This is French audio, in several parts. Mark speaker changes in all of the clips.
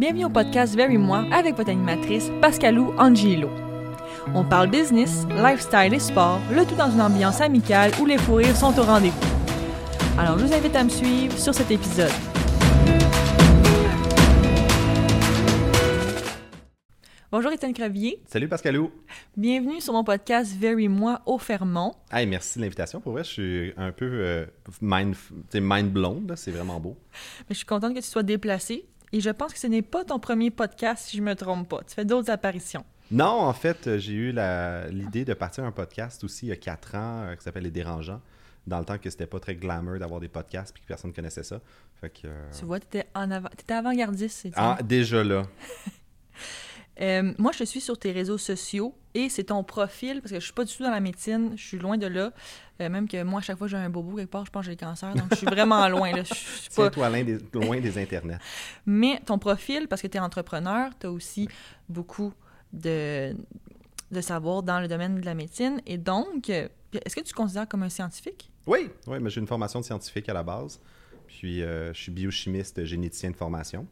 Speaker 1: Bienvenue au podcast Very Moi avec votre animatrice Pascalou Angelo. On parle business, lifestyle et sport, le tout dans une ambiance amicale où les fous rires sont au rendez-vous. Alors je vous invite à me suivre sur cet épisode. Bonjour Étienne Crevier.
Speaker 2: Salut Pascalou.
Speaker 1: Bienvenue sur mon podcast Very Moi au Fermont.
Speaker 2: Hey, merci de l'invitation. Pour vrai, je suis un peu euh, mind, mind blown. C'est vraiment beau.
Speaker 1: Mais je suis contente que tu sois déplacé et je pense que ce n'est pas ton premier podcast si je me trompe pas. Tu fais d'autres apparitions.
Speaker 2: Non, en fait, euh, j'ai eu l'idée de partir un podcast aussi il y a quatre ans euh, qui s'appelle Les Dérangeants. Dans le temps que c'était pas très glamour d'avoir des podcasts puis que personne connaissait ça. Fait que. euh,
Speaker 1: Tu vois, tu étais, avant-gardiste.
Speaker 2: Ah, déjà là.
Speaker 1: Euh, moi, je suis sur tes réseaux sociaux et c'est ton profil, parce que je suis pas du tout dans la médecine, je suis loin de là. Euh, même que moi, à chaque fois que j'ai un bobo quelque part, je pense que j'ai le cancer, donc je suis vraiment loin. Là. Je suis pas...
Speaker 2: Tiens-toi loin des, loin des internets.
Speaker 1: Mais ton profil, parce que tu es entrepreneur, tu as aussi beaucoup de, de savoir dans le domaine de la médecine. Et donc, euh, est-ce que tu te considères comme un scientifique?
Speaker 2: Oui, oui, mais j'ai une formation de scientifique à la base. Puis euh, je suis biochimiste, généticien de formation.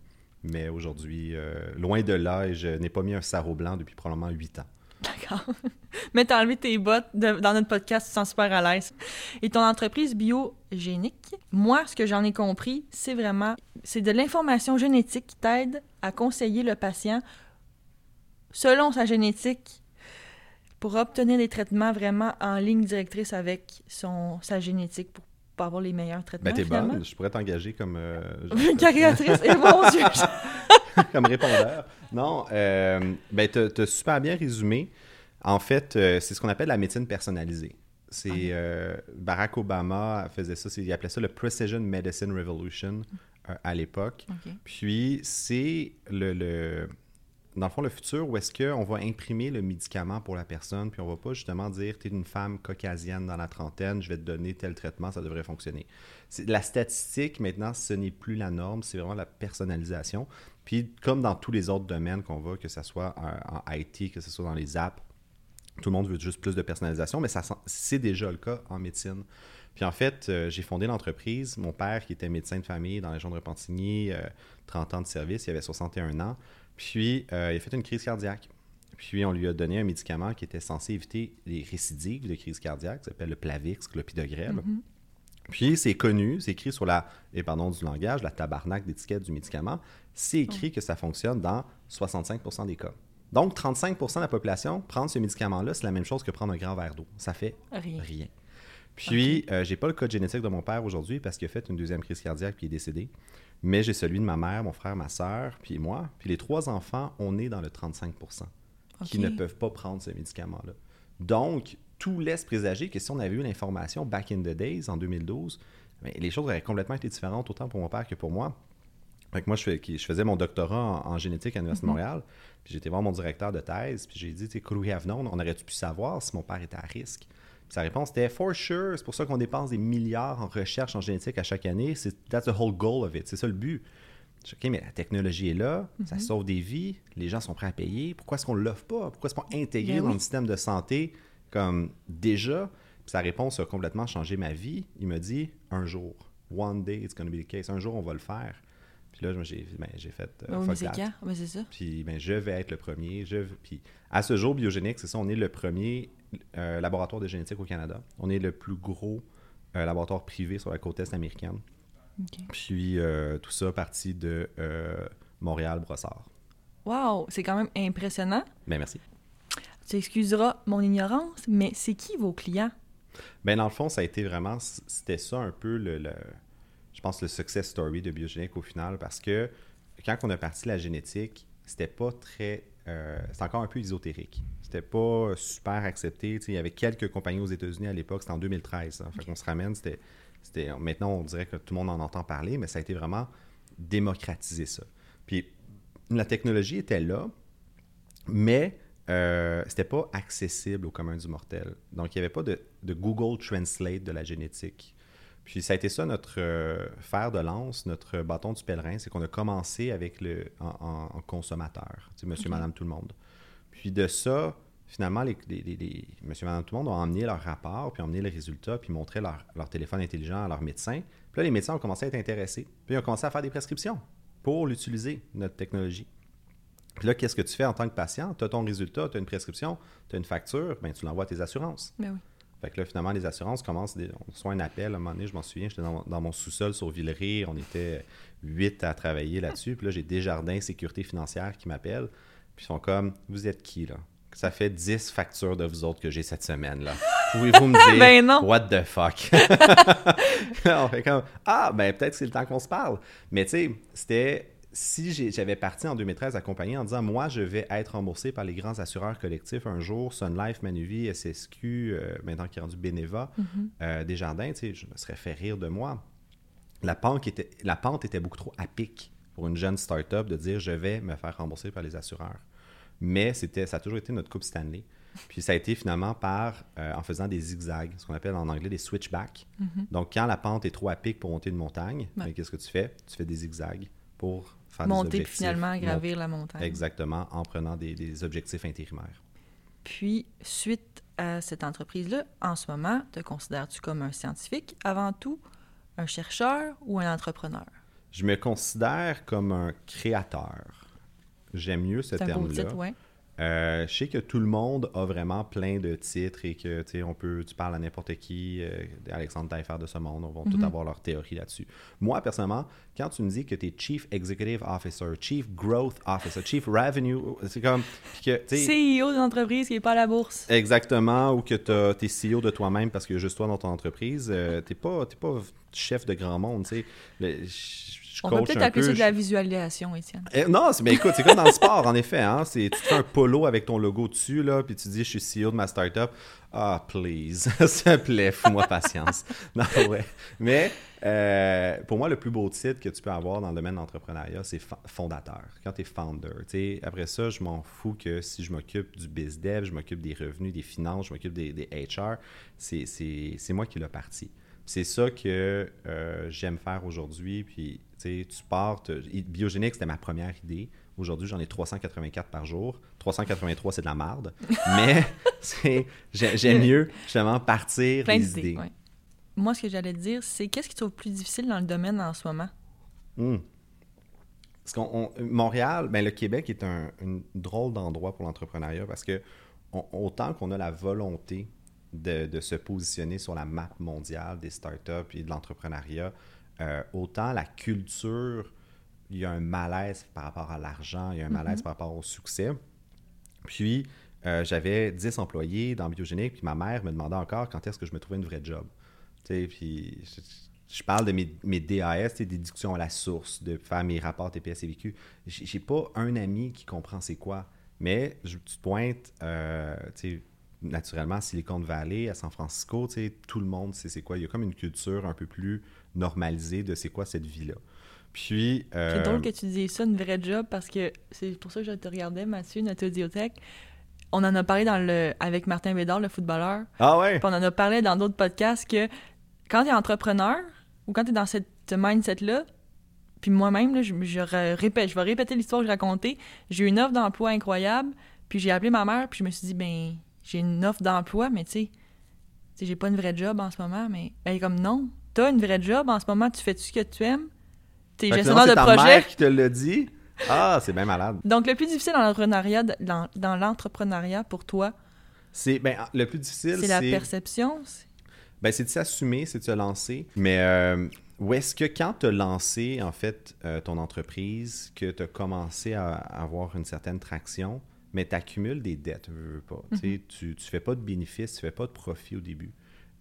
Speaker 2: Mais aujourd'hui, euh, loin de là, je n'ai pas mis un sarrau blanc depuis probablement huit ans.
Speaker 1: D'accord. Mais t'as enlevé tes bottes dans notre podcast, tu te sens super à l'aise. Et ton entreprise biogénique, moi, ce que j'en ai compris, c'est vraiment, c'est de l'information génétique qui t'aide à conseiller le patient selon sa génétique pour obtenir des traitements vraiment en ligne directrice avec son, sa génétique pour avoir les meilleurs traitements.
Speaker 2: Ben, t'es bonne. Je pourrais t'engager comme, euh,
Speaker 1: Caricatrice, et mon Dieu!
Speaker 2: comme répondeur. Non, euh, ben, t'as as super bien résumé. En fait, euh, c'est ce qu'on appelle la médecine personnalisée. C'est euh, Barack Obama faisait ça, il appelait ça le Precision Medicine Revolution euh, à l'époque. Puis c'est le, le- dans le fond le futur où est-ce qu'on va imprimer le médicament pour la personne, puis on va pas justement dire tu es une femme caucasienne dans la trentaine, je vais te donner tel traitement, ça devrait fonctionner. La statistique maintenant, ce n'est plus la norme, c'est vraiment la personnalisation. Puis comme dans tous les autres domaines qu'on va, que ce soit en, IT, que ce soit dans les apps, tout le monde veut juste plus de personnalisation, mais c'est déjà le cas en médecine. Puis en fait, euh, j'ai fondé l'entreprise. Mon père, qui était médecin de famille dans la région de Repentigny, euh, 30 ans de service, il avait 61 ans. Puis euh, il a fait une crise cardiaque. Puis on lui a donné un médicament qui était censé éviter les récidives de crise cardiaque, ça s'appelle le Plavix, clopidogrel. Puis c'est connu, c'est écrit sur la, et pardon du langage, la tabarnak d'étiquette du médicament, c'est écrit que ça fonctionne dans 65% des cas. Donc 35% de la population, prendre ce médicament-là, c'est la même chose que prendre un grand verre d'eau. Ça fait
Speaker 1: Rien.
Speaker 2: rien. Puis, euh, j'ai pas le code génétique de mon père aujourd'hui parce qu'il a fait une deuxième crise cardiaque puis il est décédé. Mais j'ai celui de ma mère, mon frère, ma soeur, puis moi. Puis les trois enfants, on est dans le 35% qui ne peuvent pas prendre ce médicament-là. Donc, tout laisse présager que si on avait eu l'information back in the days, en 2012, ben, les choses auraient complètement été différentes, autant pour mon père que pour moi. Fait que moi, je, fais- qui- je faisais mon doctorat en, en génétique à l'Université de Montréal. Puis j'étais voir mon directeur de thèse. Puis j'ai dit, tu sais, could we have known? On aurait-tu pu savoir si mon père était à risque? Sa réponse était, for sure. C'est pour ça qu'on dépense des milliards en recherche en génétique à chaque année. C'est that's the whole goal of it. C'est ça le but. Je dis, OK, mais la technologie est là, ça sauve des vies, les gens sont prêts à payer. Pourquoi est-ce qu'on ne l'offre pas? Pourquoi est-ce qu'on intégré
Speaker 1: Ben
Speaker 2: dans
Speaker 1: oui.
Speaker 2: le système de santé comme déjà? Puis sa réponse a complètement changé ma vie. Il me dit, un jour, one day it's going to be the case. Un jour, on va le faire. Puis là, j'ai ben, j'ai fait euh,
Speaker 1: Oh, mais c'est? Ben, ça.
Speaker 2: Puis ben, je vais être le premier. Je... Puis à ce jour, Biogénique, c'est ça, on est le premier euh, laboratoire de génétique au Canada. On est le plus gros euh, laboratoire privé sur la côte est américaine. Puis euh, tout ça parti de Montréal-Brossard.
Speaker 1: Wow, c'est quand même impressionnant.
Speaker 2: Ben merci.
Speaker 1: Tu excuseras mon ignorance, mais c'est qui vos clients?
Speaker 2: Ben dans le fond, ça a été vraiment, c'était ça un peu le, le- je pense le success story de Biogénique au final, parce que quand on a parti la génétique, c'était pas très, euh, c'était encore un peu ésotérique. C'était pas super accepté. Il y avait quelques compagnies aux États-Unis à l'époque, c'était en 2013. hein. Fait qu'on se ramène, c'était, c'était, maintenant on dirait que tout le monde en entend parler, mais ça a été vraiment démocratiser ça. Puis la technologie était là, mais euh, c'était pas accessible au commun du mortel. Donc, il n'y avait pas de, de Google Translate de la génétique. Puis ça a été ça notre euh, fer de lance, notre bâton du pèlerin, c'est qu'on a commencé avec le en, consommateur, tu sais, monsieur, madame, tout le monde. Puis de ça, finalement, les, les- les- les- monsieur, madame, tout le monde ont emmené leur rapport, puis ont emmené les résultats, puis montré leur, leur téléphone intelligent à leur médecin. Puis là, les médecins ont commencé à être intéressés. Puis ils ont commencé à faire des prescriptions pour l'utiliser, notre technologie. Puis là, qu'est-ce que tu fais en tant que patient? Tu as ton résultat, tu as une prescription, tu as une facture, ben, tu l'envoies à tes assurances.
Speaker 1: Ben oui.
Speaker 2: Fait que là, finalement, les assurances commencent, des, on reçoit un appel, à un moment donné, je m'en souviens, j'étais dans, dans mon sous-sol sur Villeray, on était huit à travailler là-dessus, puis là, j'ai Desjardins Sécurité Financière qui m'appellent, puis ils sont comme, vous êtes qui, là? Ça fait 10 factures de vous autres que j'ai cette semaine, là. Pouvez-vous me dire,
Speaker 1: Ben non.
Speaker 2: what the fuck? on fait comme, ah, ben peut-être que c'est le temps qu'on se parle. Mais tu sais, c'était si j'avais parti en 2013 accompagné en disant moi je vais être remboursé par les grands assureurs collectifs un jour, Sun Life, Manuvie, SSQ, euh, maintenant qui est rendu Beneva, euh, Desjardins, tu sais, je me serais fait rire de moi. La pente était, la pente était beaucoup trop à pic pour une jeune start-up de dire je vais me faire rembourser par les assureurs. Mais c'était, ça a toujours été notre coupe Stanley. Puis ça a été finalement par, euh, en faisant des zigzags, ce qu'on appelle en anglais des switchbacks. Donc quand la pente est trop à pic pour monter une montagne,
Speaker 1: Ouais.
Speaker 2: ben, qu'est-ce que tu fais? Tu fais des zigzags pour faire des
Speaker 1: Monter puis finalement gravir la montagne.
Speaker 2: Exactement, en prenant des, des objectifs intérimaires.
Speaker 1: Puis, suite à cette entreprise-là, en ce moment, te considères-tu comme un scientifique avant tout, un chercheur ou un entrepreneur?
Speaker 2: Je me considère comme un créateur. J'aime mieux ce terme-là.
Speaker 1: ouais.
Speaker 2: Euh, je sais que tout le monde a vraiment plein de titres et que tu sais, on peut, tu parles à n'importe qui, euh, Alexandre Taillefer de ce monde, on va tout
Speaker 1: Mhm.
Speaker 2: avoir leur théorie là-dessus. Moi, personnellement, quand tu me dis que tu es Chief Executive Officer, Chief Growth Officer, Chief Revenue, c'est comme. que, tu
Speaker 1: CEO d'une entreprise qui n'est pas à la bourse.
Speaker 2: Exactement, ou que tu es CEO de toi-même parce a juste toi dans ton entreprise. Euh, t'es pas, t'es pas chef de grand monde, tu sais. Je
Speaker 1: On peut
Speaker 2: coach
Speaker 1: peut-être
Speaker 2: un
Speaker 1: appeler ça de la visualisation, Étienne.
Speaker 2: eh, non, mais écoute, c'est comme dans le sport, en effet. Hein? C'est, tu fais un polo avec ton logo dessus, là, puis tu dis Je suis CEO de ma startup. Ah, please, s'il te plaît, fous-moi patience. non, ouais. Mais euh, pour moi, le plus beau titre que tu peux avoir dans le domaine de l'entrepreneuriat, c'est fondateur. Quand tu es founder. Tu sais, après ça, je m'en fous que si je m'occupe du biz dev, je m'occupe des revenus, des finances, je m'occupe des, des HR, c'est, c'est, c'est moi qui l'ai parti. C'est ça que euh, j'aime faire aujourd'hui. Puis, tu sais, tu pars. Biogénique, c'était ma première idée. Aujourd'hui, j'en ai 384 par jour. 383, c'est de la marde. Mais j'aime mieux, justement, partir
Speaker 1: Plein
Speaker 2: des idées.
Speaker 1: ouais. Moi, ce que j'allais te dire, c'est qu'est-ce qui trouve plus difficile dans le domaine en ce moment?
Speaker 2: Hmm. Parce qu'on, on- Montréal, ben, le Québec est un, drôle d'endroit pour l'entrepreneuriat parce que on- autant qu'on a la volonté de, de se positionner sur la map mondiale des startups et de l'entrepreneuriat, euh, autant la culture, il y a un malaise par rapport à l'argent, il y a un malaise par rapport au succès. Puis, euh, j'avais 10 employés dans Biogénique, puis ma mère me demandait encore quand est-ce que je me trouvais une vraie job. Tu sais, puis je, je parle de mes, mes DAS, tu sais, déductions à la source, de faire mes rapports TPS et VQ. J'ai j'ai pas un ami qui comprend c'est quoi, mais je, tu te pointes, euh, tu sais, naturellement, Silicon Valley, à San Francisco, tu sais, tout le monde sait c'est quoi. Il y a comme une culture un peu plus normalisée de c'est quoi cette vie-là. Puis...
Speaker 1: C'est
Speaker 2: euh,
Speaker 1: drôle que tu dises ça, une vraie job, parce que c'est pour ça que je te regardais, Mathieu, notre audiothèque. On en a parlé dans le, avec Martin Bédard, le footballeur.
Speaker 2: Ah ouais?
Speaker 1: Puis on en a parlé dans d'autres podcasts que quand tu es entrepreneur ou quand tu es dans cette mindset-là, puis moi-même, je, je répète, je vais répéter l'histoire que j'ai racontée. J'ai eu une offre d'emploi incroyable, puis j'ai appelé ma mère, puis je me suis dit, ben, j'ai une offre d'emploi, mais tu sais, j'ai pas une vraie job en ce moment. Mais elle est comme, non, t'as une vraie job en ce moment, tu fais tout ce que tu aimes. T'es gestionnaire de
Speaker 2: ta
Speaker 1: projet.
Speaker 2: mère qui te l'a dit? Ah, c'est bien malade.
Speaker 1: Donc, le plus difficile dans l'entrepreneuriat, dans, dans l'entrepreneuriat pour toi,
Speaker 2: C'est ben, le plus difficile,
Speaker 1: c'est la perception. c'est-
Speaker 2: ben, c'est de s'assumer, c'est de se lancer. Mais euh, où est-ce que quand tu as lancé en fait euh, ton entreprise, que tu as commencé à avoir une certaine traction, mais tu accumules des dettes, veux, veux pas. Tu ne fais pas de bénéfices, tu fais pas de profit au début.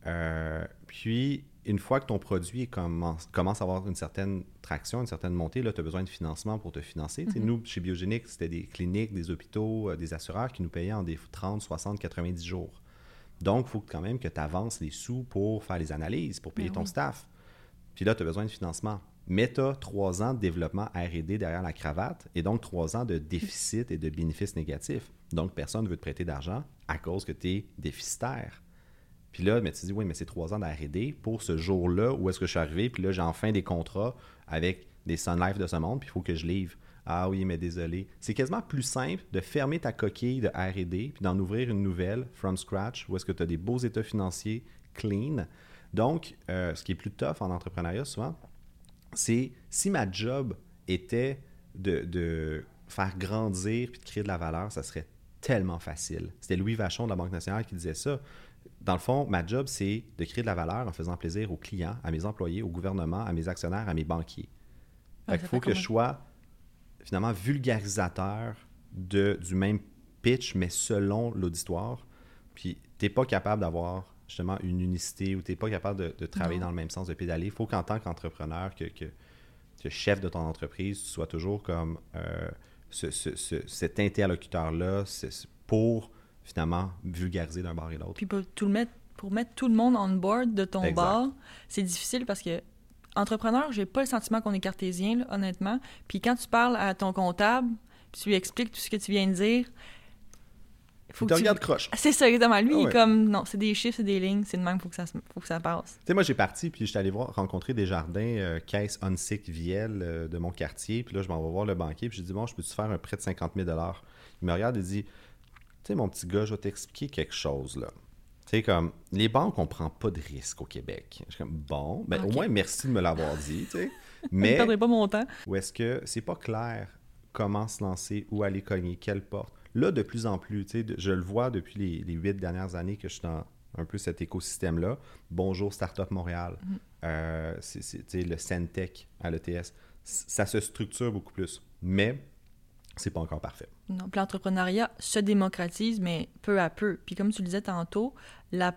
Speaker 2: Euh, puis, une fois que ton produit commence, commence à avoir une certaine traction, une certaine montée, là, tu as besoin de financement pour te financer. Sais, Nous, chez Biogénique, c'était des cliniques, des hôpitaux, euh, des assureurs qui nous payaient en des 30, 60, 90 jours. Donc, il faut quand même que tu avances les sous pour faire les analyses, pour payer
Speaker 1: Ben
Speaker 2: ton
Speaker 1: oui.
Speaker 2: staff. Puis là, tu as besoin de financement. Mais tu as trois ans de développement RD derrière la cravate et donc trois ans de déficit et de bénéfices négatifs. Donc, personne ne veut te prêter d'argent à cause que tu es déficitaire. Puis là, mais tu te dis, oui, mais c'est trois ans d'R&D pour ce jour-là où est-ce que je suis arrivé? Puis là, j'ai enfin des contrats avec des Sun Life de ce monde, puis il faut que je livre. Ah oui, mais désolé. C'est quasiment plus simple de fermer ta coquille de R&D puis d'en ouvrir une nouvelle from scratch où est-ce que tu as des beaux états financiers clean. Donc, euh, ce qui est plus tough en entrepreneuriat souvent, c'est si ma job était de, de faire grandir puis de créer de la valeur, ça serait tellement facile. C'était Louis Vachon de la Banque nationale qui disait ça. Dans le fond, ma job, c'est de créer de la valeur en faisant plaisir aux clients, à mes employés, au gouvernement, à mes actionnaires, à mes banquiers.
Speaker 1: Ouais,
Speaker 2: il faut que je sois finalement vulgarisateur de, du même pitch, mais selon l'auditoire. Puis, tu n'es pas capable d'avoir justement une unicité ou tu n'es pas capable de, de travailler
Speaker 1: Non.
Speaker 2: dans le même sens, de pédaler. Il faut qu'en tant qu'entrepreneur, que, que, que chef de ton entreprise, tu sois toujours comme euh, ce- ce- ce- cet interlocuteur-là pour finalement vulgariser d'un bord et l'autre.
Speaker 1: Puis pour, tout le mettre, pour mettre tout le monde on board de ton
Speaker 2: Exact.
Speaker 1: bar, c'est difficile parce que entrepreneur, j'ai pas le sentiment qu'on est cartésien, là, honnêtement. Puis quand tu parles à ton comptable, puis tu lui expliques tout ce que tu viens de dire, faut que
Speaker 2: te
Speaker 1: tu...
Speaker 2: regardes croche.
Speaker 1: C'est ça, exactement. Lui,
Speaker 2: Ah
Speaker 1: il est comme, non, c'est des chiffres, c'est des lignes, c'est de même, faut que ça, faut que ça passe.
Speaker 2: Tu sais, moi, j'ai parti, puis j'étais allé voir, rencontrer des jardins, euh, caisse Onsic Viel euh, de mon quartier. Puis là, je m'en vais voir le banquier, puis j'ai dit, bon, je peux-tu faire un prêt de 50 000 Il me regarde et dit, tu sais, mon petit gars, je vais t'expliquer quelque chose, là. Tu sais, comme, les banques, on prend pas de risque au Québec. Je suis comme, bon, ben, au moins, merci de me l'avoir dit, tu sais.
Speaker 1: Je ne
Speaker 2: Mais
Speaker 1: perdrai pas mon temps.
Speaker 2: ou est-ce que c'est pas clair comment se lancer, où aller cogner, quelle porte? Là, de plus en plus, de- je le vois depuis les, les huit dernières années que je suis dans un peu cet écosystème-là. Bonjour Startup Montréal, euh, c'est, tu sais, le Centec à l'ETS. Ça se structure beaucoup plus, mais c'est pas encore parfait.
Speaker 1: Non, l'entrepreneuriat se démocratise, mais peu à peu. Puis comme tu le disais tantôt, la...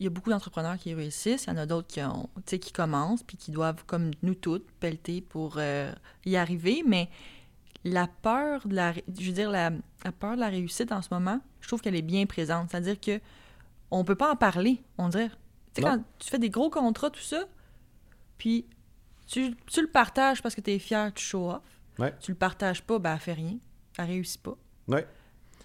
Speaker 1: il y a beaucoup d'entrepreneurs qui réussissent, il y en a d'autres qui, ont, qui commencent, puis qui doivent, comme nous toutes, pelleter pour euh, y arriver. Mais la peur de la, ré- je veux dire, la, la peur de la réussite en ce moment, je trouve qu'elle est bien présente. C'est-à-dire que on peut pas en parler, on dirait. Tu sais, quand tu fais des gros contrats, tout ça, puis tu, tu le partages parce que tu es fier, tu show off.
Speaker 2: Ouais.
Speaker 1: Tu le partages pas, ben elle fait rien. Elle réussit pas.
Speaker 2: Ouais.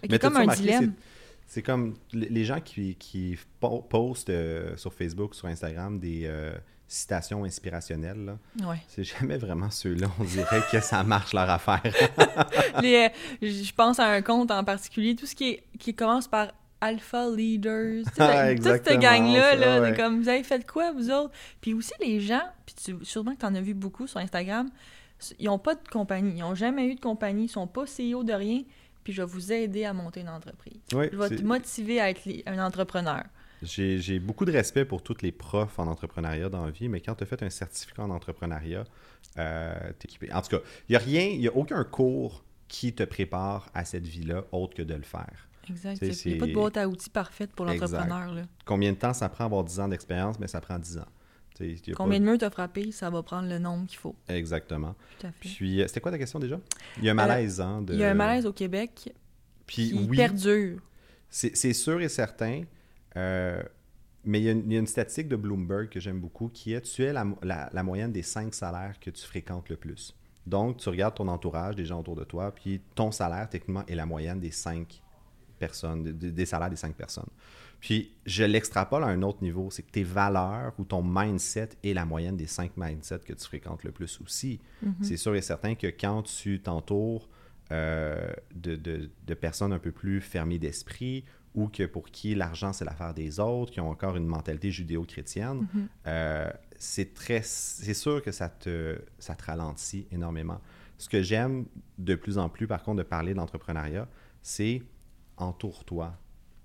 Speaker 2: Mais
Speaker 1: comme un
Speaker 2: remarqué,
Speaker 1: dilemme.
Speaker 2: c'est- C'est comme les gens qui, qui po- postent euh, sur Facebook, sur Instagram des euh, citations inspirationnelles. là.
Speaker 1: Ouais.
Speaker 2: C'est jamais vraiment ceux-là, on dirait que ça marche leur affaire.
Speaker 1: Les, euh, je pense à un compte en particulier, tout ce qui, est, qui commence par Alpha Leaders.
Speaker 2: Ah,
Speaker 1: toute cette gang-là,
Speaker 2: ça,
Speaker 1: là,
Speaker 2: ouais.
Speaker 1: comme vous avez fait quoi, vous autres? Puis aussi, les gens, puis tu, sûrement que tu en as vu beaucoup sur Instagram, ils n'ont pas de compagnie. Ils n'ont jamais eu de compagnie. Ils sont pas CEO de rien. Puis je vais vous aider à monter une entreprise. Je vais te motiver à être un entrepreneur.
Speaker 2: J'ai beaucoup de respect pour tous les profs en entrepreneuriat dans la vie, mais quand tu as fait un certificat en entrepreneuriat, euh, t'es équipé. En tout cas, il n'y a rien, il n'y a aucun cours qui te prépare à cette vie-là autre que de le faire.
Speaker 1: Exact. Il n'y a pas de boîte à outils parfaite pour l'entrepreneur.
Speaker 2: Combien de temps ça prend avoir 10 ans d'expérience? Mais ça prend 10 ans. Tu
Speaker 1: Combien
Speaker 2: pas-
Speaker 1: de murs t'as frappé, ça va prendre le nombre qu'il faut.
Speaker 2: Exactement.
Speaker 1: Tout à fait.
Speaker 2: Puis, euh, c'était quoi ta question déjà? Il y a un malaise, hein? de-
Speaker 1: Il y a un malaise au Québec
Speaker 2: Puis,
Speaker 1: qui
Speaker 2: oui,
Speaker 1: perdure.
Speaker 2: C'est c'est sûr et certain. Euh, mais il y, a une, il y a une statistique de Bloomberg que j'aime beaucoup qui est tu es la, la- la moyenne des cinq salaires que tu fréquentes le plus. Donc, tu regardes ton entourage, des gens autour de toi, puis ton salaire, techniquement, est la moyenne des cinq personnes, de- de- des salaires des cinq personnes. Puis, je l'extrapole à un autre niveau, c'est que tes valeurs ou ton mindset est la moyenne des cinq mindsets que tu fréquentes le plus aussi. C'est sûr et certain que quand tu t'entoures euh, de, de- de personnes un peu plus fermées d'esprit ou que pour qui l'argent c'est l'affaire des autres, qui ont encore une mentalité judéo-chrétienne, euh, c'est très c'est sûr que ça te, ça te ralentit énormément. Ce que j'aime de plus en plus, par contre, de parler d'entrepreneuriat, c'est entoure-toi.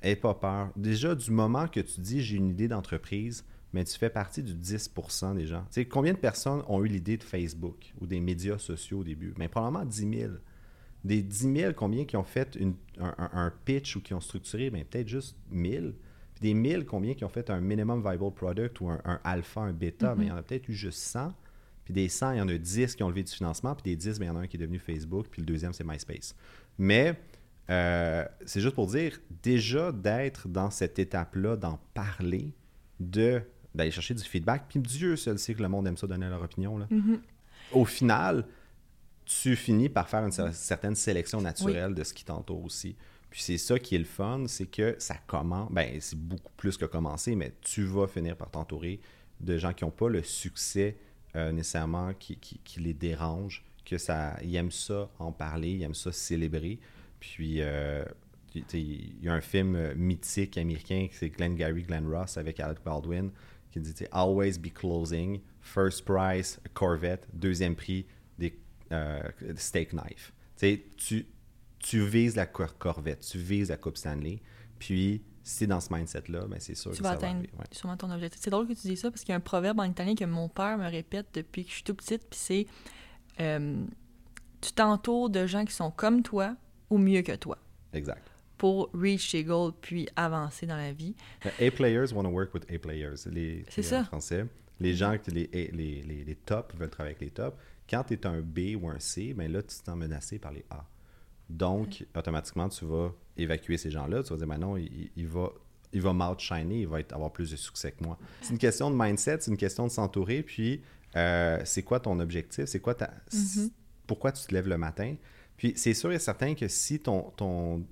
Speaker 2: Aie pas peur. Déjà, du moment que tu dis j'ai une idée d'entreprise, mais tu fais partie du 10% des gens. Tu sais, combien de personnes ont eu l'idée de Facebook ou des médias sociaux au début? Mais probablement 10 000. Des 10 000, combien qui ont fait une- un, pitch ou qui ont structuré? Ben, peut-être juste 1000. Puis des 1000, combien qui ont fait un minimum viable product ou un, un alpha, un bêta? Ben, il y en a peut-être eu juste 100. Puis des 100, il y en a 10 qui ont levé du financement. Puis des 10, ben, il y en a un qui est devenu Facebook. Puis le deuxième, c'est MySpace. Mais euh, c'est juste pour dire, déjà d'être dans cette étape-là, d'en parler, de d'aller chercher du feedback. Puis Dieu seul sait que le monde aime ça donner leur opinion. Là. Au final, tu finis par faire une cer- certaine sélection naturelle de ce qui t'entoure aussi. Puis c'est ça qui est le fun, c'est que ça commence, ben c'est beaucoup plus que commencer, mais tu vas finir par t'entourer de gens qui n'ont pas le succès euh, nécessairement qui, qui- qui les dérange, que ça, ils aiment ça en parler, ils aiment ça célébrer. Puis euh, il y a un film euh, mythique américain, c'est Glenn Gary, Glenn Ross avec Alec Baldwin, qui dit Always be closing, first prize, Corvette, deuxième prix, euh, steak knife. tu, tu vises la corvette, tu vises la Coupe Stanley, puis si dans ce mindset-là, ben c'est sûr
Speaker 1: tu
Speaker 2: que
Speaker 1: vas
Speaker 2: ça va
Speaker 1: atteindre
Speaker 2: arriver. Ouais.
Speaker 1: sûrement ton objectif. C'est drôle que tu dis ça parce qu'il y a un proverbe en italien que mon père me répète depuis que je suis tout petite, puis c'est euh, tu t'entoures de gens qui sont comme toi ou mieux que toi
Speaker 2: Exact.
Speaker 1: pour reach tes goals puis avancer dans la vie.
Speaker 2: A players want to work with A players. Les,
Speaker 1: C'est ça.
Speaker 2: En français. Les gens, les, les, les, les tops veulent travailler avec les tops. Quand tu es un B ou un C, ben là, tu te sens menacé par les A. Donc, automatiquement, tu vas évacuer ces gens-là. Tu vas dire, ben non, il, il va, il va m'outshiner, il va être- avoir plus de succès que moi. C'est une question de mindset, c'est une question de s'entourer. Puis, euh, c'est quoi ton objectif? C'est quoi ta. Pourquoi tu te lèves le matin? Puis, c'est sûr et certain que si ton, ton,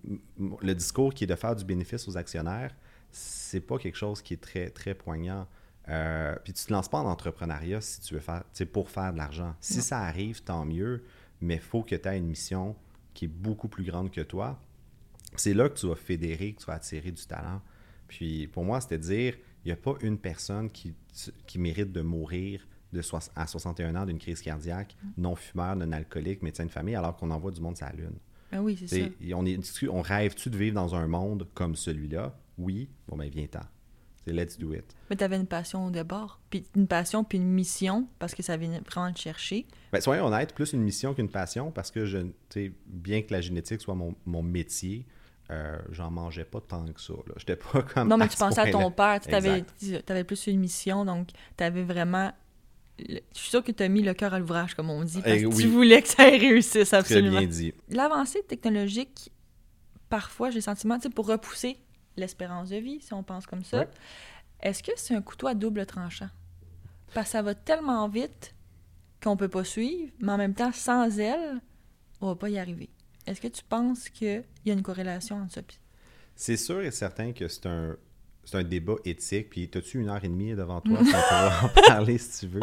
Speaker 2: le discours qui est de faire du bénéfice aux actionnaires, c'est pas quelque chose qui est très, très poignant. Euh, puis tu te lances pas en entrepreneuriat si tu veux faire, c'est pour faire de l'argent. Si
Speaker 1: Non.
Speaker 2: ça arrive, tant mieux, mais il faut que tu aies une mission qui est beaucoup plus grande que toi. C'est là que tu vas fédérer, que tu vas attirer du talent. Puis pour moi, c'était dire, il n'y a pas une personne qui, qui mérite de mourir de à 61 ans d'une crise cardiaque, non fumeur, non alcoolique, médecin de famille, alors qu'on envoie du monde sur la Lune.
Speaker 1: Ben oui, c'est ça.
Speaker 2: On rêve-tu de vivre dans un monde comme celui-là? Oui. Bon, ben viens-ten. C'est let's do it.
Speaker 1: Mais tu avais une passion au départ, puis une passion puis une mission parce que ça venait vraiment te chercher.
Speaker 2: Ben, soyons honnêtes, plus une mission qu'une passion, parce que je, bien que la génétique soit mon, mon métier, euh, j'en mangeais pas tant que ça. là. J'étais pas comme.
Speaker 1: Non, mais tu pensais à ton père, tu avais, plus une mission, donc tu avais vraiment. Je suis sûre que tu as mis le cœur à l'ouvrage, comme on dit, parce
Speaker 2: Eh
Speaker 1: que
Speaker 2: oui.
Speaker 1: tu voulais que ça réussisse
Speaker 2: Très
Speaker 1: absolument.
Speaker 2: bien dit.
Speaker 1: L'avancée technologique, parfois, j'ai le sentiment, pour repousser l'espérance de vie, si on pense comme ça,
Speaker 2: Ouais.
Speaker 1: est-ce que c'est un couteau à double tranchant? Parce que ça va tellement vite qu'on peut pas suivre, mais en même temps, sans elle, on va pas y arriver. Est-ce que tu penses qu'il y a une corrélation entre ça?
Speaker 2: C'est sûr et certain que c'est un, c'est un débat éthique. Puis, as-tu une heure et demie devant toi? On pourra en parler si tu veux?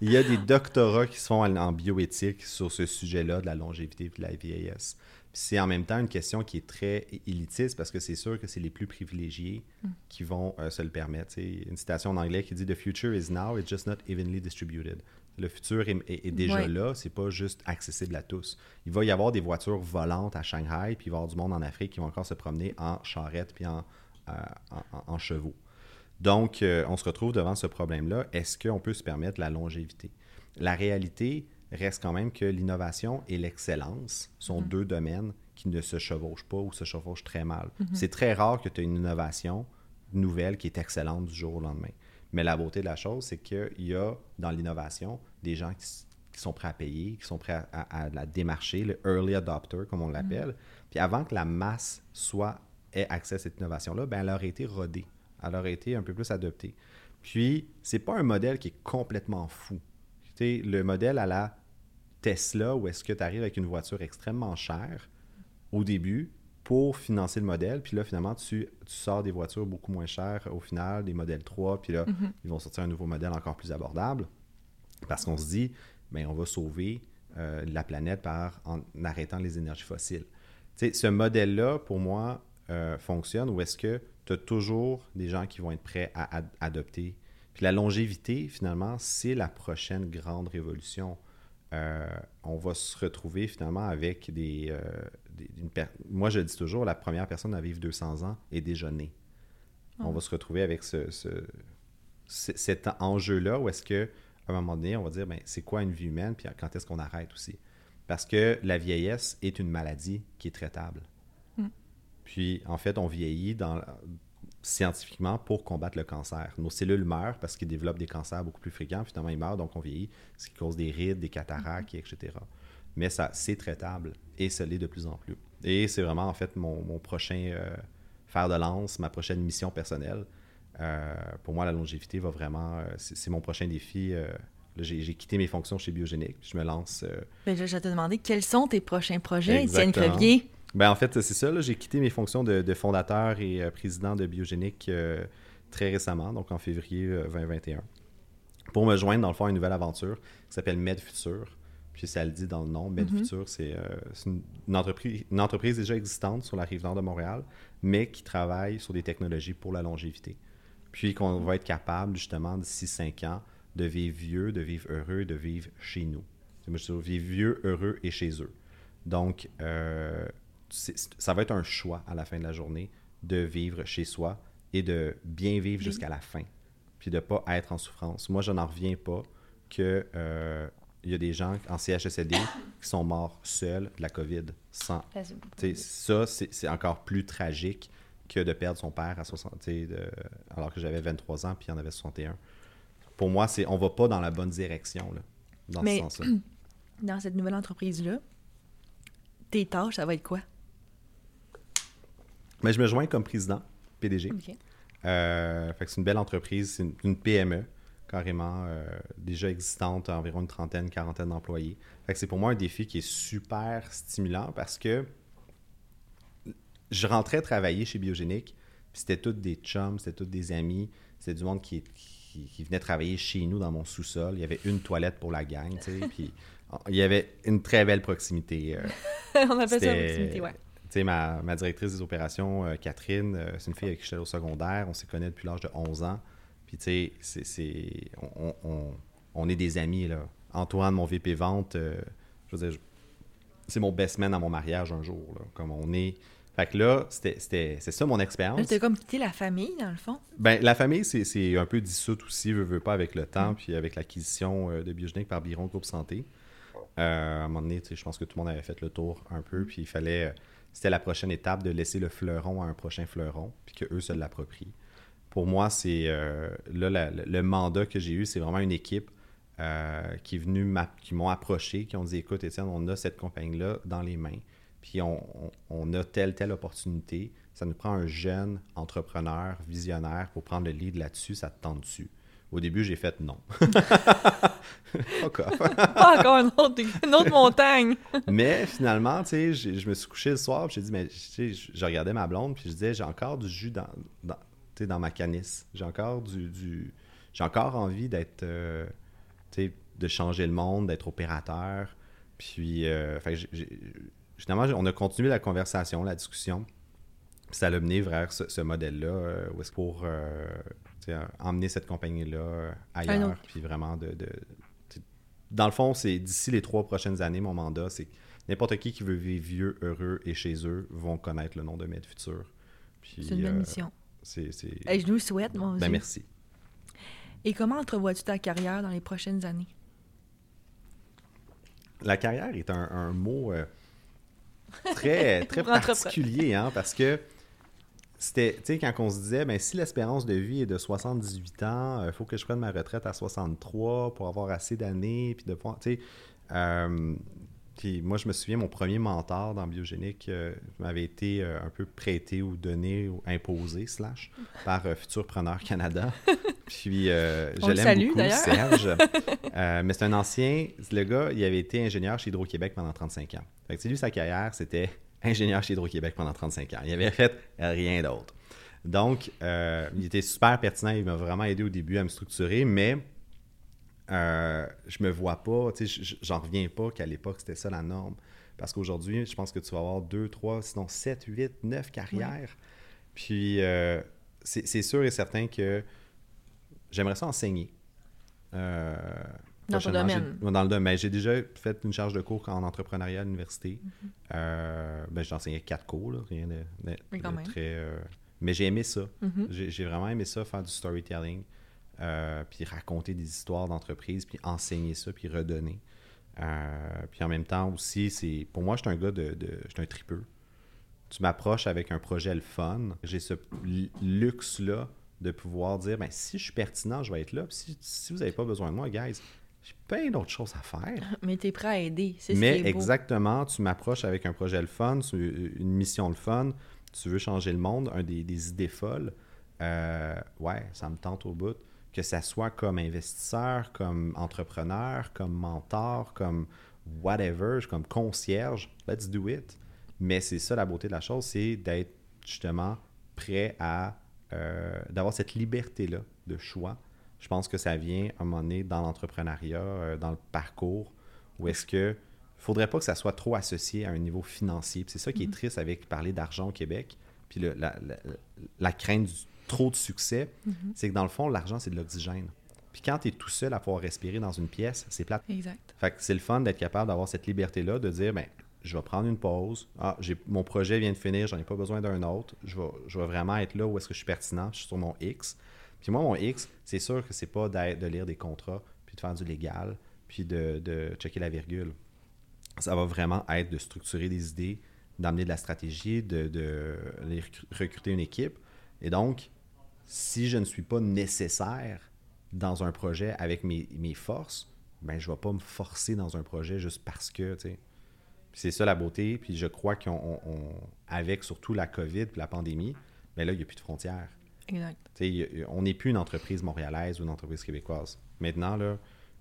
Speaker 2: Il y a des doctorats qui se font en, en bioéthique sur ce sujet-là de la longévité et de la vieillesse. C'est en même temps une question qui est très élitiste parce que c'est sûr que c'est les plus privilégiés qui vont euh, se le permettre. Une citation en anglais qui dit The future is now, it's just not evenly distributed. Le futur est, est- est déjà
Speaker 1: Ouais.
Speaker 2: là, c'est pas juste accessible à tous. Il va y avoir des voitures volantes à Shanghai, puis il va y avoir du monde en Afrique qui vont encore se promener en charrette puis en, euh, en- en- en chevaux. Donc, euh, on se retrouve devant ce problème-là. Est-ce qu'on peut se permettre la longévité? La réalité reste quand même que l'innovation et l'excellence sont deux domaines qui ne se chevauchent pas ou se chevauchent très mal. C'est très rare que tu aies une innovation nouvelle qui est excellente du jour au lendemain. Mais la beauté de la chose, c'est qu'il y a dans l'innovation des gens qui, sont prêts à payer, qui sont prêts à, à- à la démarcher, le early adopter, comme on l'appelle. Puis avant que la masse soit ait accès à cette innovation-là, ben, elle aurait été rodée. Elle aurait été un peu plus adoptée. Puis, c'est pas un modèle qui est complètement fou. Tu sais, le modèle à la Tesla, où est-ce que tu arrives avec une voiture extrêmement chère au début pour financer le modèle, puis là, finalement, tu, tu sors des voitures beaucoup moins chères au final, des modèles 3, puis là, ils vont sortir un nouveau modèle encore plus abordable, parce qu'on se dit, ben, on va sauver euh, la planète par en arrêtant les énergies fossiles. Tu sais, ce modèle-là, pour moi, euh, fonctionne où est-ce que tu as toujours des gens qui vont être prêts à ad- adopter. Puis la longévité, finalement, c'est la prochaine grande révolution. Euh, on va se retrouver finalement avec des... euh, des- une per- Moi, je le dis toujours, la première personne à vivre 200 ans est déjà née. On va se retrouver avec ce, cet enjeu-là où est-ce que à un moment donné, on va dire, ben, c'est quoi une vie humaine, puis quand est-ce qu'on arrête aussi? Parce que la vieillesse est une maladie qui est traitable. Puis, en fait, on vieillit dans, scientifiquement pour combattre le cancer. Nos cellules meurent parce qu'ils développent des cancers beaucoup plus fréquents. Finalement, ils meurent, donc on vieillit, ce qui cause des rides, des cataractes, etc. Mais ça, c'est traitable et ça l'est de plus en plus. Et c'est vraiment, en fait, mon, mon prochain euh, fer de lance, ma prochaine mission personnelle. Euh, pour moi, la longévité va vraiment... euh, c'est mon prochain défi. j'ai quitté mes fonctions chez Biogénique. Je me lance... euh,
Speaker 1: Ben, je vais te demander quels sont tes prochains projets, Étienne
Speaker 2: Exactement. Ben, en fait, c'est ça. J'ai quitté mes fonctions de, de fondateur et euh, président de Biogénique euh, très récemment, donc en février euh, 2021, pour me joindre, dans le fond, à une nouvelle aventure qui s'appelle MedFuture. Puis ça le dit dans le nom, MedFuture, c'est euh, c'est une, une entreprise, une entreprise déjà existante sur la rive nord de Montréal, mais qui travaille sur des technologies pour la longévité. Puis qu'on va être capable, justement, d'ici cinq ans, de vivre vieux, de vivre heureux, de vivre chez nous. Moi, je dis vivre vieux, heureux et chez eux. Donc, euh, ça va être un choix à la fin de la journée de vivre chez soi et de bien vivre jusqu'à la fin, puis de ne pas être en souffrance. Moi, je n'en reviens pas que euh, il y a des gens en CHSLD qui sont morts seuls de la COVID. Sans, ça, c'est encore plus tragique que de perdre son père à 60, alors que j'avais 23 ans, puis il en avait 61. Pour moi, c'est on va pas dans la bonne direction, là, dans ce sens-là.
Speaker 1: Dans cette nouvelle entreprise-là, tes tâches, ça va être quoi?
Speaker 2: Mais je me joins comme président, PDG. Euh, c'est une belle entreprise, c'est une, PME carrément euh, déjà existante, environ une trentaine, quarantaine d'employés. c'est pour moi un défi qui est super stimulant parce que je rentrais travailler chez Biogénique, puis c'était tous des chums, c'était tous des amis, c'était du monde qui, qui, venait travailler chez nous dans mon sous-sol. Il y avait une toilette pour la gang, tu sais, puis il y avait une très belle proximité. Euh.
Speaker 1: On appelle ça proximité, ouais.
Speaker 2: Sais, ma, ma, directrice des opérations, euh, Catherine, euh, c'est une fille avec qui j'étais au secondaire. On s'est connus depuis l'âge de 11 ans. Puis, tu sais, c'est, on, on, on, est des amis, là. Antoine, mon VP vente, je veux dire, c'est mon best man à mon mariage un jour, là. Comme on est fait que là, c'était ça mon expérience.
Speaker 1: Tu as comme quitté la famille, dans le fond?
Speaker 2: Ben, la famille, c'est un peu dissoute aussi, veux, veux pas, avec le temps, mm. puis avec l'acquisition euh, de Biogénique par Biron Groupe Santé. Euh, à un moment donné, je pense que tout le monde avait fait le tour un peu, puis il fallait. Euh, c'était la prochaine étape de laisser le fleuron à un prochain fleuron, puis qu'eux se l'approprient. Pour moi, c'est. là, le mandat que j'ai eu, c'est vraiment une équipe qui est venue, qui m'ont approché, qui ont dit écoute, Étienne, on a cette compagnie-là dans les mains puis on, a telle, telle opportunité. Ça nous prend un jeune entrepreneur, visionnaire pour prendre le lead là-dessus. Ça te tente dessus. Au début, j'ai fait non.
Speaker 1: Pas encore une autre, montagne.
Speaker 2: mais finalement, tu sais, je me suis couché le soir, j'ai dit, mais tu sais, je regardais ma blonde, puis je disais, j'ai encore du jus dans, dans, dans ma canisse. J'ai encore du, j'ai encore envie d'être, euh, tu sais, de changer le monde, d'être opérateur. Puis, euh, Justement, on a continué la conversation, la discussion. ça l'a mené vers ce, modèle-là, euh, pour euh, emmener cette compagnie-là euh, ailleurs. Puis vraiment de. dans le fond, c'est d'ici les trois prochaines années, mon mandat, c'est n'importe qui qui veut vivre vieux, heureux et chez eux vont connaître le nom de Med Futur.
Speaker 1: C'est une belle mission.
Speaker 2: C'est,
Speaker 1: je nous souhaite, mon
Speaker 2: ben, merci.
Speaker 1: Et comment entrevois-tu ta carrière dans les prochaines années?
Speaker 2: La carrière est un, mot très, très particulier, hein, parce que c'était, tu sais, quand on se disait, ben, si l'espérance de vie est de 78 ans, il euh, faut que je prenne ma retraite à 63 pour avoir assez d'années, puis de pouvoir, tu sais, euh, puis moi, je me souviens, mon premier mentor dans Biogénique euh, m'avait été un peu prêté ou donné ou imposé, slash, par Futurpreneur Canada. Puis je l'aime beaucoup, Serge. mais c'est un ancien, le gars, il avait été ingénieur chez Hydro-Québec pendant 35 ans. Fait que lui, sa carrière, c'était ingénieur chez Hydro-Québec pendant 35 ans. Il avait fait rien d'autre. Donc, euh, il était super pertinent. Il m'a vraiment aidé au début à me structurer, mais euh, je me vois pas, tu sais, j'en reviens pas qu'à l'époque, c'était ça la norme. Parce qu'aujourd'hui, je pense que tu vas avoir deux, trois, sinon sept, huit, neuf carrières. Puis, euh, c'est sûr et certain que j'aimerais ça enseigner.
Speaker 1: Dans le domaine.
Speaker 2: Dans le domaine. J'ai déjà fait une charge de cours en entrepreneuriat à l'université. Mm-hmm. Euh, ben, j'ai enseigné quatre cours, rien de, très. Euh, mais j'ai aimé ça. Mm-hmm. J'ai vraiment aimé ça, faire du storytelling, euh, puis raconter des histoires d'entreprise, puis enseigner ça, puis redonner. puis en même temps aussi, c'est pour moi, je suis un gars de. de je suis un tripeux. Tu m'approches avec un projet le fun. J'ai ce luxe-là de pouvoir dire ben, si je suis pertinent, je vais être là. si, si vous n'avez pas besoin de moi, guys, j'ai plein d'autres choses à faire.
Speaker 1: Mais tu es prêt à aider, c'est
Speaker 2: ce qui est exactement, tu m'approches avec un projet le fun, une mission le fun, tu veux changer le monde, un des, idées folles. Euh, ouais, ça me tente au bout. Que ça soit comme investisseur, comme entrepreneur, comme mentor, comme whatever, comme concierge, let's do it. Mais c'est ça la beauté de la chose, c'est d'être justement prêt à euh, d'avoir cette liberté-là de choix je pense que ça vient à un moment donné dans l'entrepreneuriat, euh, dans le parcours, où est-ce que faudrait pas que ça soit trop associé à un niveau financier. C'est ça qui est mhm. triste avec parler d'argent au Québec. Puis la, crainte du trop de succès, mhm. c'est que dans le fond, l'argent, c'est de l'oxygène. Puis quand tu es tout seul à pouvoir respirer dans une pièce, c'est plate.
Speaker 1: Exact.
Speaker 2: Fait que c'est le fun d'être capable d'avoir cette liberté-là, de dire, ben, je vais prendre une pause. Ah, j'ai, mon projet vient de finir, j'en ai pas besoin d'un autre. Je vais, je vais vraiment être là où est-ce que je suis pertinent, je suis sur mon X. Puis moi, mon X, c'est sûr que c'est pas de lire des contrats, puis de faire du légal, puis de, de checker la virgule. Ça va vraiment être de structurer des idées, d'amener de la stratégie, de, de recruter une équipe. Et donc, si je ne suis pas nécessaire dans un projet avec mes, mes forces, ben je ne vais pas me forcer dans un projet juste parce que, c'est ça la beauté. Puis je crois qu'on, on- on- avec surtout la COVID puis la pandémie, ben là, il n'y a plus de frontières.
Speaker 1: Exact.
Speaker 2: On n'est plus une entreprise montréalaise ou une entreprise québécoise. Maintenant, là,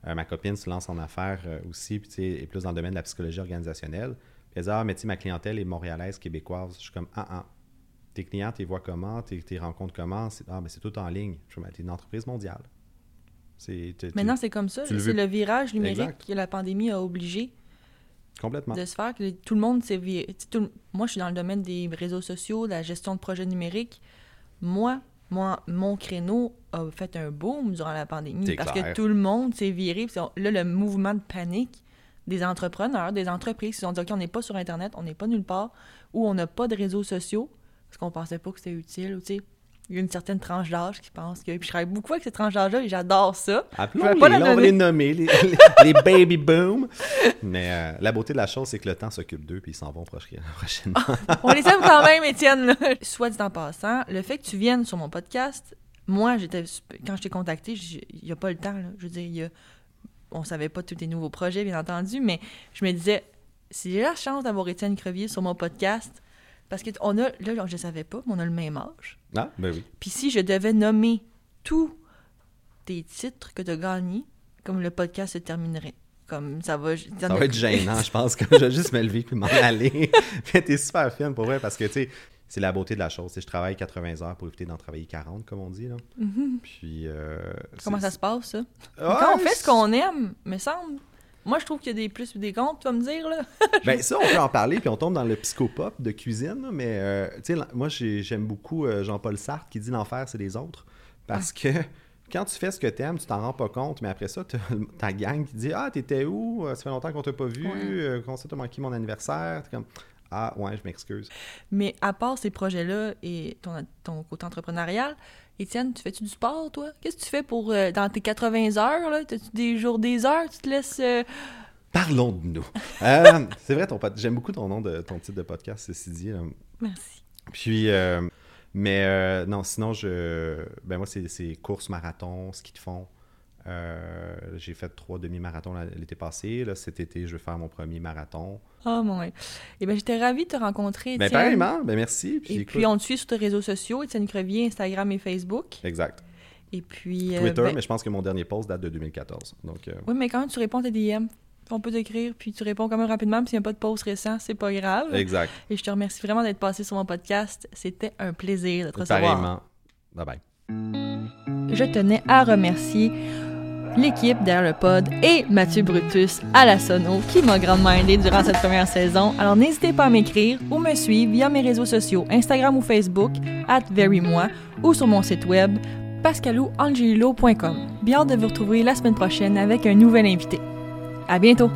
Speaker 2: euh, ma copine se lance en affaires euh, aussi, puis est plus dans le domaine de la psychologie organisationnelle. Puis elle dit Ah, mais tu ma clientèle est montréalaise, québécoise. Je suis comme Ah, ah. Tes clients, tu vois comment? Tes, rencontres comment? C'est- Ah, mais c'est tout en ligne. Je suis es une entreprise mondiale.
Speaker 1: Maintenant, c'est comme ça.
Speaker 2: le
Speaker 1: C'est le virage numérique
Speaker 2: Exact.
Speaker 1: que la pandémie a obligé
Speaker 2: complètement.
Speaker 1: de se faire. Que tout le monde s'est Moi, je suis dans le domaine des réseaux sociaux, de la gestion de projets numériques. Moi, moi, mon créneau a fait un boom durant la pandémie parce
Speaker 2: clair.
Speaker 1: que tout le monde s'est viré. Là, le mouvement de panique des entrepreneurs, des entreprises qui se sont dit OK, on n'est pas sur Internet, on n'est pas nulle part, ou on n'a pas de réseaux sociaux parce qu'on pensait pas que c'était utile. ou tu sais, Il y a une certaine tranche d'âge qui pense que. Puis je travaille beaucoup avec cette tranche d'âge-là et j'adore ça.
Speaker 2: Appelons-les, là, on va les nommer, les, les- les baby boom. Mais euh, la beauté de la chose, c'est que le temps s'occupe d'eux, puis ils s'en vont prochainement.
Speaker 1: On les aime quand même, Étienne. là. Soit dit en passant, le fait que tu viennes sur mon podcast, moi, j'étais quand je t'ai contacté, il n'y a pas le temps. là. Je veux dire, y a- on savait pas tous tes nouveaux projets, bien entendu, mais je me disais, si j'ai la chance d'avoir Étienne Crevier sur mon podcast, parce que on a, là, je ne savais pas, mais on a le même âge.
Speaker 2: Ah, ben oui.
Speaker 1: Puis si je devais nommer tous tes titres que tu as gagnés, comme le podcast se terminerait. Comme ça va.
Speaker 2: Ça va être gênant, je pense, que je vais juste me lever puis m'en aller. Mais t'es super fine, pour vrai, parce que, tu sais, c'est la beauté de la chose. Je travaille 80 heures pour éviter d'en travailler 40, comme on dit, là. Puis... euh,
Speaker 1: Comment ça se passe, ça?
Speaker 2: Ouais,
Speaker 1: Quand on fait ce qu'on aime, me semble. Moi, je trouve qu'il y a des plus et des contre, tu vas me dire, là.
Speaker 2: Ben ça, on peut en parler, puis on tombe dans le psychopop de cuisine, mais euh, tu sais, moi j'ai- j'aime beaucoup euh, Jean-Paul Sartre qui dit l'enfer c'est les autres, parce que quand tu fais ce que t'aimes, tu t'en rends pas compte, mais après ça, ta gang qui dit ah t'étais où, Euh, ça fait longtemps qu'on t'a pas vu,
Speaker 1: Ouais.
Speaker 2: qu'on t'as manqué mon anniversaire, t'es comme ah ouais je m'excuse.
Speaker 1: Mais à part ces projets-là et ton, ton côté entrepreneurial, Étienne, tu fais-tu du sport, toi? Qu'est-ce que tu fais pour, euh, dans tes 80 heures, là? T'as-tu des jours, des heures? Tu te laisses... euh,
Speaker 2: Parlons de nous. Euh, c'est vrai, ton pod- j'aime beaucoup ton nom de ton titre de podcast, ceci dit. là.
Speaker 1: Merci.
Speaker 2: Puis, euh, mais euh, non, sinon, je, ben moi, c'est, c'est course, marathon, ski de fond. Euh, j'ai fait trois demi-marathons l'été passé. Là, cet été, je vais faire mon premier marathon.
Speaker 1: Oh, mon Dieu. Eh bien, j'étais ravie de te rencontrer,
Speaker 2: Ben,
Speaker 1: Étienne.
Speaker 2: pareillement, ben merci. Puis,
Speaker 1: Et puis, on te suit sur tes réseaux sociaux, Étienne Crevier, Instagram et Facebook.
Speaker 2: Exact.
Speaker 1: Et puis... euh,
Speaker 2: Twitter,
Speaker 1: ben,
Speaker 2: mais je pense que mon dernier post date de 2014. Donc, euh,
Speaker 1: Oui, mais quand tu réponds à tes DM, on peut t'écrire, puis tu réponds quand même rapidement, puis s'il n'y a pas de post récent, c'est pas grave.
Speaker 2: exact.
Speaker 1: Et je te remercie vraiment d'être passé sur mon podcast. C'était un plaisir de te recevoir.
Speaker 2: Pareillement. Bye bye.
Speaker 1: Je tenais à remercier l'équipe derrière le et Mathieu Brutus à la sono qui m'a grandement aidé durant cette première saison. Alors n'hésitez pas à m'écrire ou me suivre via mes réseaux sociaux Instagram ou Facebook at verymoi ou sur mon site web pascalouangelo.com. Bien hâte de vous retrouver la semaine prochaine avec un nouvel invité. À bientôt!